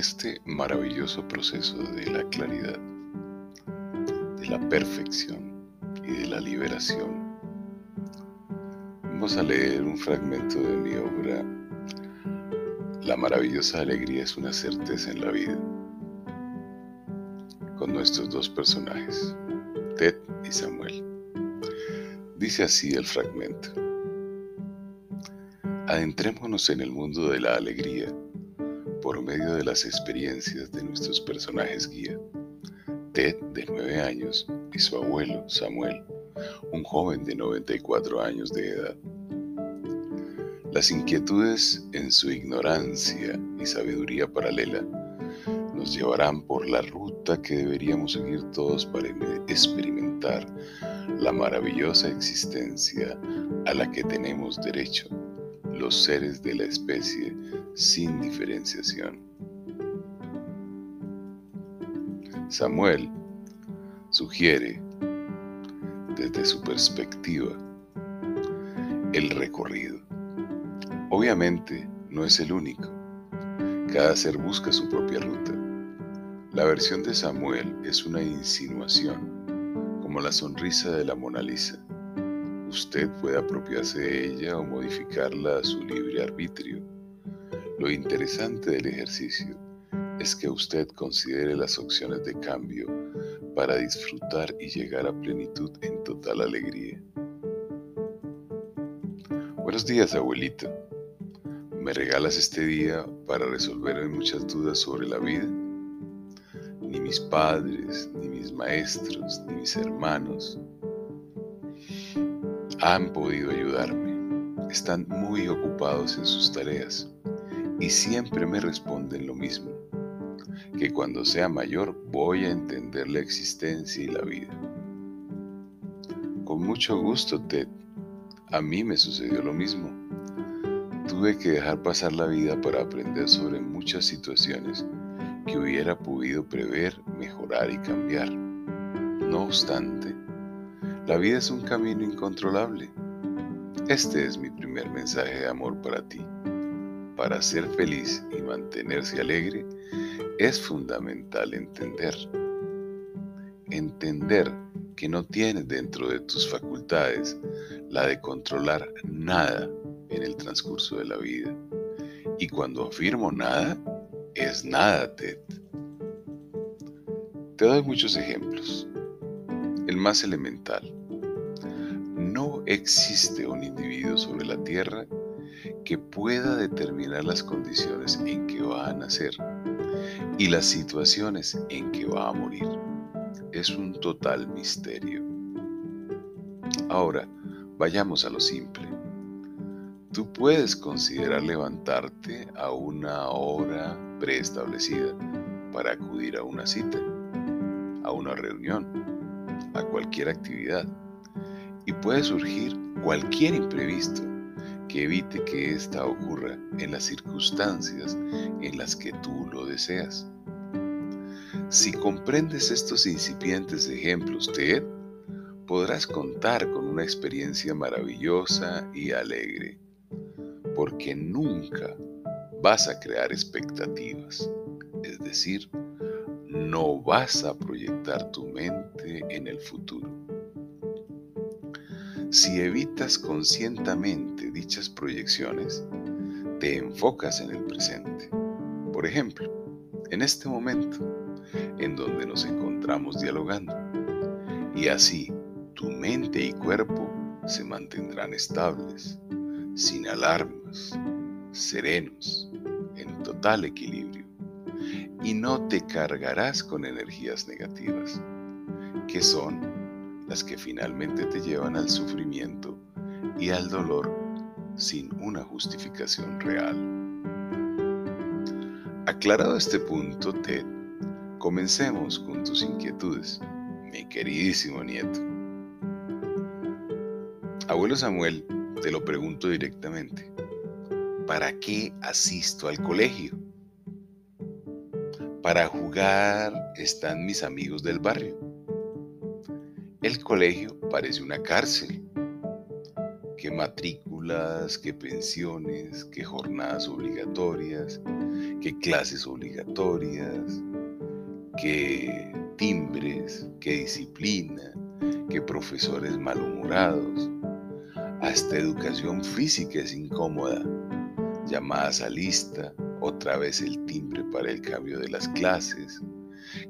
este maravilloso proceso de la claridad, de la perfección y de la liberación, vamos a leer un fragmento de mi obra La maravillosa alegría es una certeza en la vida, con nuestros dos personajes, Ted y Samuel. Dice así el fragmento. Adentrémonos en el mundo de la alegría por medio de las experiencias de nuestros personajes guía. Ted, de 9 años, y su abuelo, Samuel, un joven de 94 años de edad. Las inquietudes en su ignorancia y sabiduría paralela nos llevarán por la ruta que deberíamos seguir todos para experimentar la maravillosa existencia a la que tenemos derecho los seres de la especie sin diferenciación. Samuel sugiere, desde su perspectiva, el recorrido. Obviamente no es el único. Cada ser busca su propia ruta. La versión de Samuel es una insinuación, como la sonrisa de la Mona Lisa. Usted puede apropiarse de ella o modificarla a su libre arbitrio. Lo interesante del ejercicio es que usted considere las opciones de cambio para disfrutar y llegar a plenitud en total alegría. Buenos días, abuelito. ¿Me regalas este día para resolver muchas dudas sobre la vida? Ni mis padres, ni mis maestros, ni mis hermanos han podido ayudarme. Están muy ocupados en sus tareas y siempre me responden lo mismo, que cuando sea mayor voy a entender la existencia y la vida. Con mucho gusto, Ted. A mí me sucedió lo mismo. Tuve que dejar pasar la vida para aprender sobre muchas situaciones que hubiera podido prever, mejorar y cambiar. No obstante, la vida es un camino incontrolable. Este es mi primer mensaje de amor para ti. Para ser feliz y mantenerse alegre es fundamental entender. Entender que no tienes dentro de tus facultades la de controlar nada en el transcurso de la vida. Y cuando afirmo nada, es nada, Ted. Te doy muchos ejemplos. El más elemental existe un individuo sobre la Tierra que pueda determinar las condiciones en que va a nacer y las situaciones en que va a morir. Es un total misterio. Ahora, vayamos a lo simple. Tú puedes considerar levantarte a una hora preestablecida para acudir a una cita, a una reunión, a cualquier actividad y puede surgir cualquier imprevisto que evite que ésta ocurra en las circunstancias en las que tú lo deseas. Si comprendes estos incipientes ejemplos, Ted, podrás contar con una experiencia maravillosa y alegre, porque nunca vas a crear expectativas, es decir, no vas a proyectar tu mente en el futuro. Si evitas conscientemente dichas proyecciones, te enfocas en el presente. Por ejemplo, en este momento, en donde nos encontramos dialogando. Y así, tu mente y cuerpo se mantendrán estables, sin alarmas, serenos, en total equilibrio. Y no te cargarás con energías negativas, que son las que finalmente te llevan al sufrimiento y al dolor sin una justificación real. Aclarado este punto, Ted, comencemos con tus inquietudes, mi queridísimo nieto. Abuelo Samuel, te lo pregunto directamente. ¿Para qué asisto al colegio? Para jugar están mis amigos del barrio el colegio parece una cárcel. que matrículas, que pensiones, que jornadas obligatorias, que clases obligatorias, que timbres, que disciplina, que profesores malhumorados. Hasta educación física es incómoda. Llamadas a lista, otra vez el timbre para el cambio de las clases,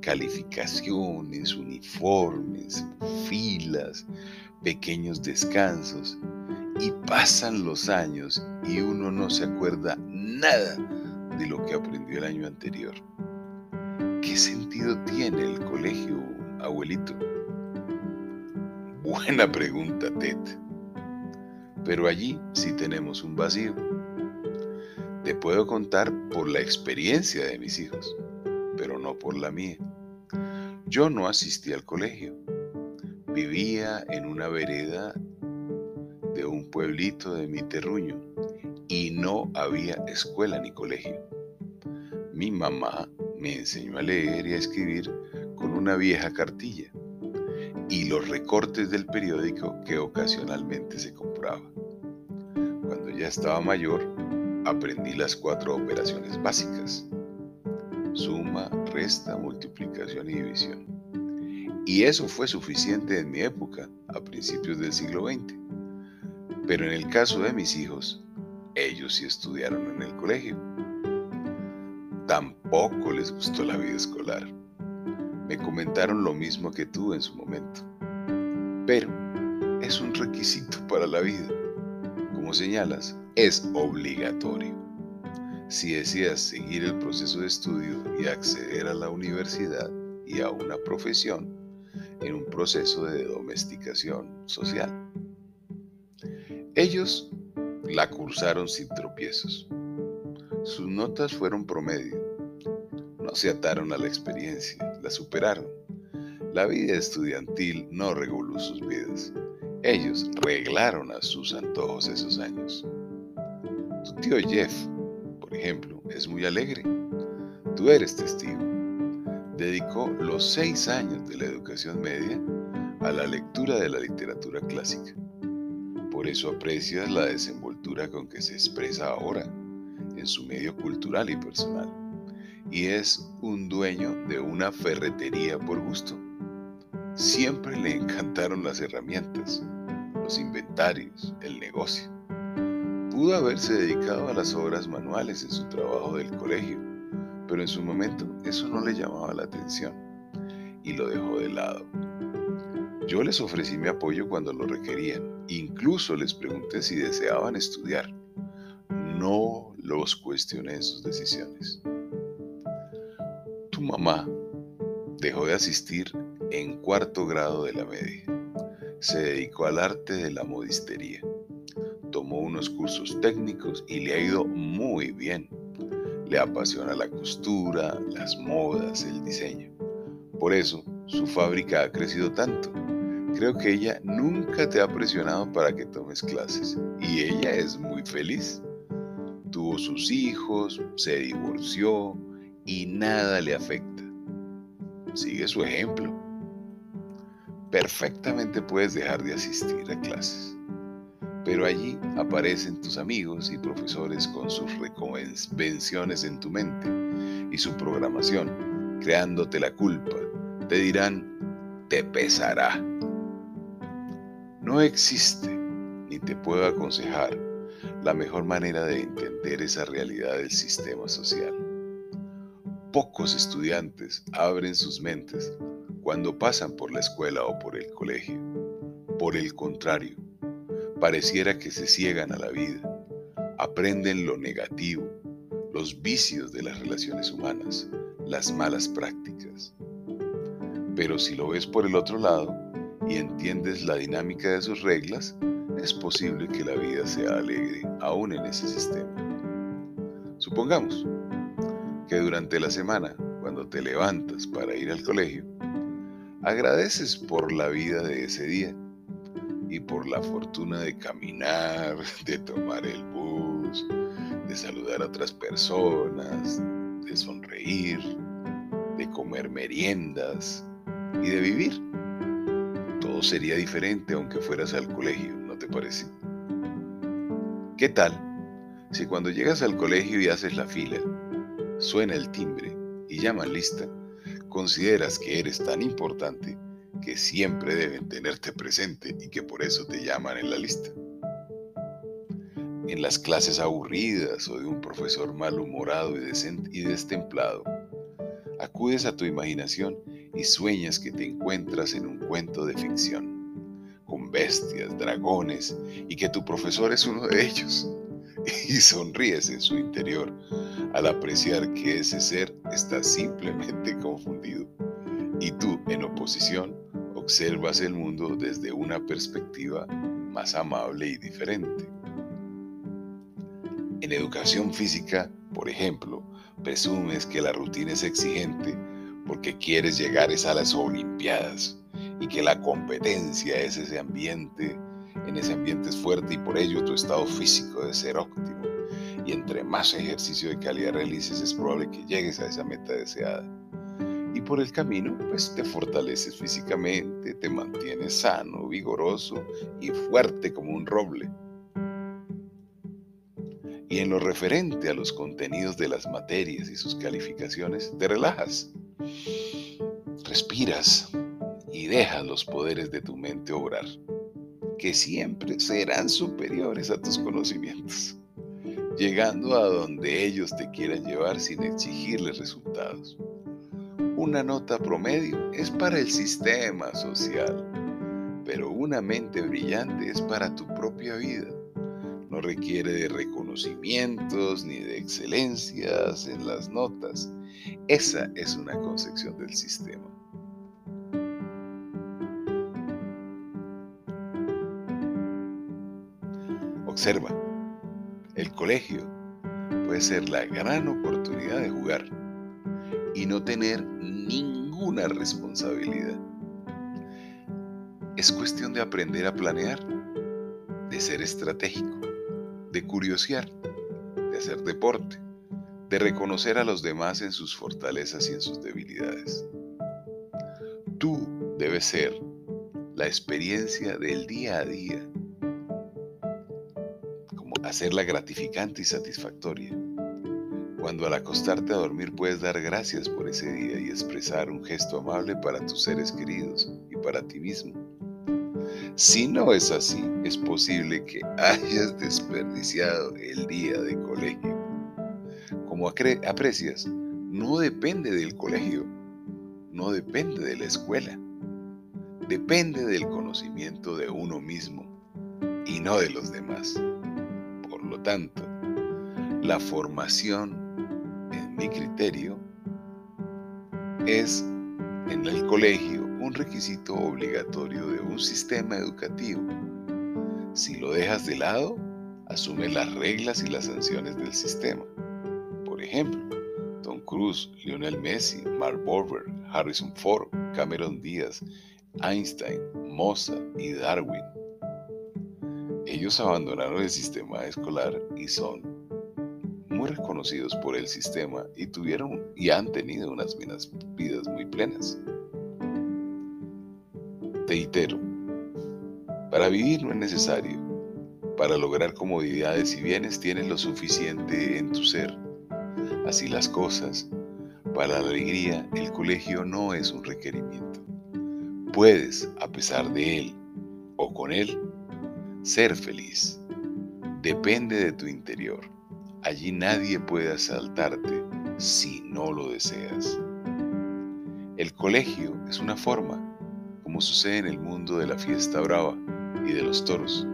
calificaciones, uniformes, filas, pequeños descansos. Y pasan los años y uno no se acuerda nada de lo que aprendió el año anterior. ¿Qué sentido tiene el colegio, abuelito? Buena pregunta, Ted. Pero allí sí tenemos un vacío. Te puedo contar por la experiencia de mis hijos, pero no por la mía. Yo no asistí al colegio. Vivía en una vereda de un pueblito de mi terruño y no había escuela ni colegio. Mi mamá me enseñó a leer y a escribir con una vieja cartilla y los recortes del periódico que ocasionalmente se compraba. Cuando ya estaba mayor, aprendí las cuatro operaciones básicas. Suma, resta, multiplicación y división. Y eso fue suficiente en mi época, a principios del siglo XX. Pero en el caso de mis hijos, ellos sí estudiaron en el colegio. Tampoco les gustó la vida escolar. Me comentaron lo mismo que tú en su momento. Pero es un requisito para la vida. Como señalas, es obligatorio. Si deseas seguir el proceso de estudio y acceder a la universidad y a una profesión en un proceso de domesticación social. Ellos la cursaron sin tropiezos. Sus notas fueron promedio. No se ataron a la experiencia, la superaron. La vida estudiantil no reguló sus vidas. Ellos reglaron a sus antojos esos años. Tu tío Jeff, ejemplo, es muy alegre. Tú eres testigo. Dedicó los seis años de la educación media a la lectura de la literatura clásica. Por eso aprecias la desenvoltura con que se expresa ahora en su medio cultural y personal, y es un dueño de una ferretería por gusto. Siempre le encantaron las herramientas, los inventarios, el negocio. Pudo haberse dedicado a las obras manuales en su trabajo del colegio, pero en su momento eso no le llamaba la atención y lo dejó de lado. Yo les ofrecí mi apoyo cuando lo requerían, incluso les pregunté si deseaban estudiar. No los cuestioné en sus decisiones. Tu mamá dejó de asistir en cuarto grado de la media. Se dedicó al arte de la modistería. Tomó unos cursos técnicos y le ha ido muy bien. Le apasiona la costura, las modas, el diseño. Por eso, su fábrica ha crecido tanto. Creo que ella nunca te ha presionado para que tomes clases y ella es muy feliz tuvo sus hijos, se divorció y nada le afecta. Sigue su ejemplo. Perfectamente puedes dejar de asistir a clases, pero allí aparecen tus amigos y profesores con sus reconvenciones en tu mente y su programación, creándote la culpa. Te dirán, te pesará. No existe, ni te puedo aconsejar la mejor manera de entender esa realidad del sistema social. Pocos estudiantes abren sus mentes cuando pasan por la escuela o por el colegio. Por el contrario, pareciera que se ciegan a la vida, aprenden lo negativo, los vicios de las relaciones humanas, las malas prácticas. Pero si lo ves por el otro lado y entiendes la dinámica de sus reglas, es posible que la vida sea alegre aún en ese sistema. Supongamos que durante la semana, cuando te levantas para ir al colegio, agradeces por la vida de ese día y por la fortuna de caminar, de tomar el bus, de saludar a otras personas, de sonreír, de comer meriendas y de vivir. Todo sería diferente aunque fueras al colegio te parece? ¿Qué tal si cuando llegas al colegio y haces la fila, suena el timbre y llaman lista, consideras que eres tan importante que siempre deben tenerte presente y que por eso te llaman en la lista? En las clases aburridas o de un profesor malhumorado y, y destemplado, acudes a tu imaginación y sueñas que te encuentras en un cuento de ficción con bestias, dragones, y que tu profesor es uno de ellos. Y sonríes en su interior al apreciar que ese ser está simplemente confundido. Y tú, en oposición, observas el mundo desde una perspectiva más amable y diferente. En educación física, por ejemplo, presumes que la rutina es exigente porque quieres llegar a las Olimpiadas y que la competencia es ese ambiente, en ese ambiente es fuerte y por ello tu estado físico debe ser óptimo. Y entre más ejercicio de calidad realices es probable que llegues a esa meta deseada. Por el camino, pues te fortaleces físicamente, te mantienes sano, vigoroso y fuerte como un roble. Y en lo referente a los contenidos de las materias y sus calificaciones, te relajas, respiras, y deja los poderes de tu mente obrar, que siempre serán superiores a tus conocimientos, llegando a donde ellos te quieran llevar sin exigirles resultados. Una nota promedio es para el sistema social, pero una mente brillante es para tu propia vida. No requiere de reconocimientos ni de excelencias en las notas. Esa es una concepción del sistema. Observa, el colegio puede ser la gran oportunidad de jugar y no tener ninguna responsabilidad. Es cuestión de aprender a planear, de ser estratégico, de curiosear, de hacer deporte, de reconocer a los demás en sus fortalezas y en sus debilidades. Tú debes ser la experiencia del día a día hacerla gratificante y satisfactoria. Cuando al acostarte a dormir puedes dar gracias por ese día y expresar un gesto amable para tus seres queridos y para ti mismo. Si no es así, es posible que hayas desperdiciado el día de colegio. Como aprecias, no depende del colegio, no depende de la escuela, depende del conocimiento de uno mismo y no de los demás lo tanto, la formación, mi criterio, es en el colegio un requisito obligatorio de un sistema educativo. Si lo dejas de lado, asume las reglas y las sanciones del sistema. Por ejemplo, Tom Cruise, Lionel Messi, Mark Borber, Harrison Ford, Cameron Díaz, Einstein, Mozart y Darwin ellos abandonaron el sistema escolar y son reconocidos por el sistema y tuvieron y han tenido unas vidas muy plenas. Teitero, para vivir no es necesario. Para lograr comodidades y bienes tienes lo suficiente en tu ser. Así las cosas. Para la alegría, el colegio no es un requerimiento. Puedes, a pesar de él o con él, ser feliz depende de tu interior. Allí nadie puede asaltarte si no lo deseas. El colegio es una forma, como sucede en el mundo de la fiesta brava y de los toros.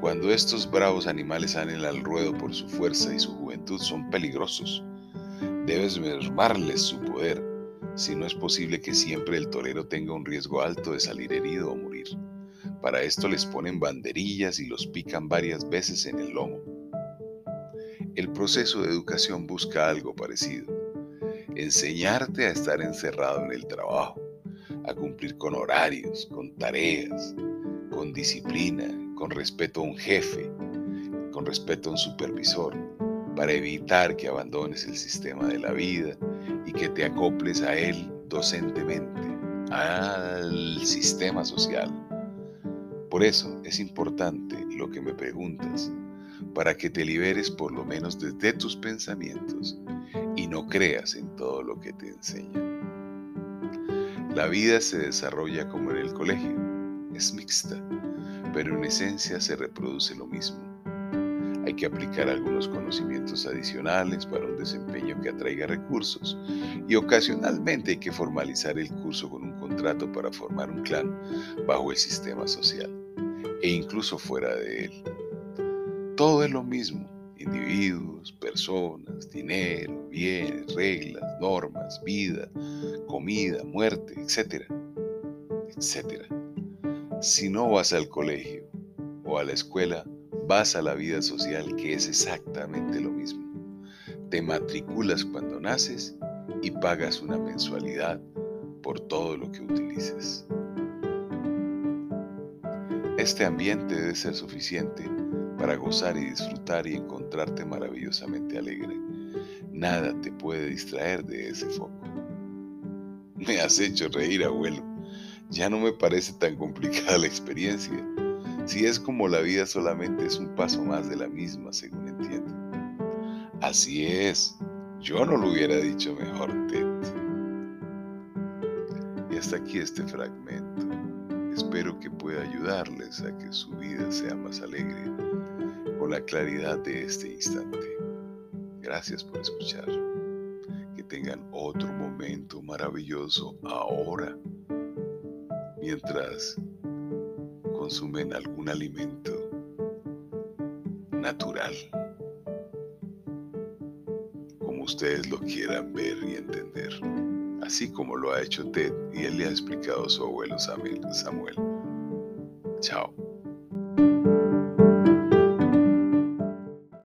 Cuando estos bravos animales salen al ruedo por su fuerza y su juventud son peligrosos. Debes mermarles su poder, si no es posible que siempre el torero tenga un riesgo alto de salir herido o morir. Para esto les ponen banderillas y los pican varias veces en el lomo. El proceso de educación busca algo parecido. Enseñarte a estar encerrado en el trabajo, a cumplir con horarios, con tareas, con disciplina, con respeto a un jefe, con respeto a un supervisor, para evitar que abandones el sistema de la vida y que te acoples a él docentemente, al sistema social por eso es importante lo que me preguntas, para que te liberes por lo menos desde tus pensamientos y no creas en todo lo que te enseñan. La vida se desarrolla como en el colegio, es mixta, pero en esencia se reproduce lo mismo. Hay que aplicar algunos conocimientos adicionales para un desempeño que atraiga recursos y ocasionalmente hay que formalizar el curso con un contrato para formar un clan bajo el sistema social e incluso fuera de él. Todo es lo mismo, individuos, personas, dinero, bienes, reglas, normas, vida, comida, muerte, etcétera, etcétera. Si no vas al colegio o a la escuela, vas a la vida social que es exactamente lo mismo. Te matriculas cuando naces y pagas una mensualidad por todo lo que utilices. Este ambiente debe ser suficiente para gozar y disfrutar y encontrarte maravillosamente alegre. Nada te puede distraer de ese foco. Me has hecho reír, abuelo. Ya no me parece tan complicada la experiencia. Si es como la vida solamente es un paso más de la misma, según entiendo. Así es. Yo no lo hubiera dicho mejor, Ted. Y hasta aquí este fragmento. Espero que pueda ayudarles a que su vida sea más alegre la claridad de este instante. Gracias por escuchar. Que tengan otro momento maravilloso ahora, mientras consumen algún alimento natural, como ustedes lo quieran ver y entender, así como lo ha hecho Ted y él le ha explicado a su abuelo Samuel. Chao.